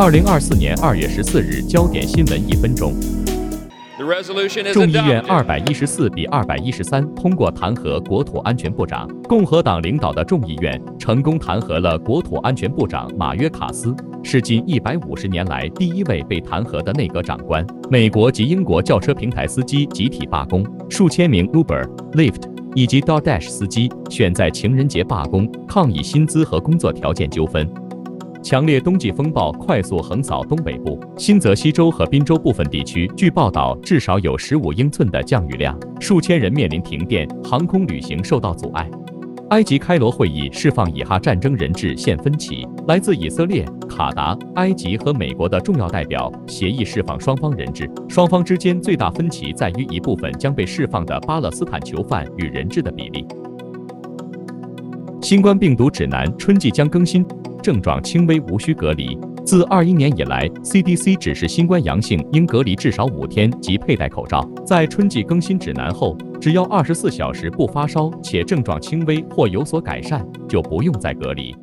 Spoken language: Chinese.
二零二四年二月十四日，焦点新闻一分钟。众议院二百一十四比二百一十三通过弹劾国土安全部长。共和党领导的众议院成功弹劾了国土安全部长马约卡斯，是近一百五十年来第一位被弹劾的内阁长官。美国及英国轿车平台司机集体罢工，数千名 Uber、Lyft 以及 DoorDash 司机选在情人节罢工，抗议薪资和工作条件纠纷。强烈冬季风暴快速横扫东北部，新泽西州和宾州部分地区，据报道至少有十五英寸的降雨量，数千人面临停电，航空旅行受到阻碍。埃及开罗会议释放以哈战争人质现分歧，来自以色列、卡达、埃及和美国的重要代表协议释放双方人质，双方之间最大分歧在于一部分将被释放的巴勒斯坦囚犯与人质的比例。新冠病毒指南春季将更新。症状轻微，无需隔离。自二一年以来，CDC 指示新冠阳性应隔离至少五天及佩戴口罩。在春季更新指南后，只要二十四小时不发烧且症状轻微或有所改善，就不用再隔离。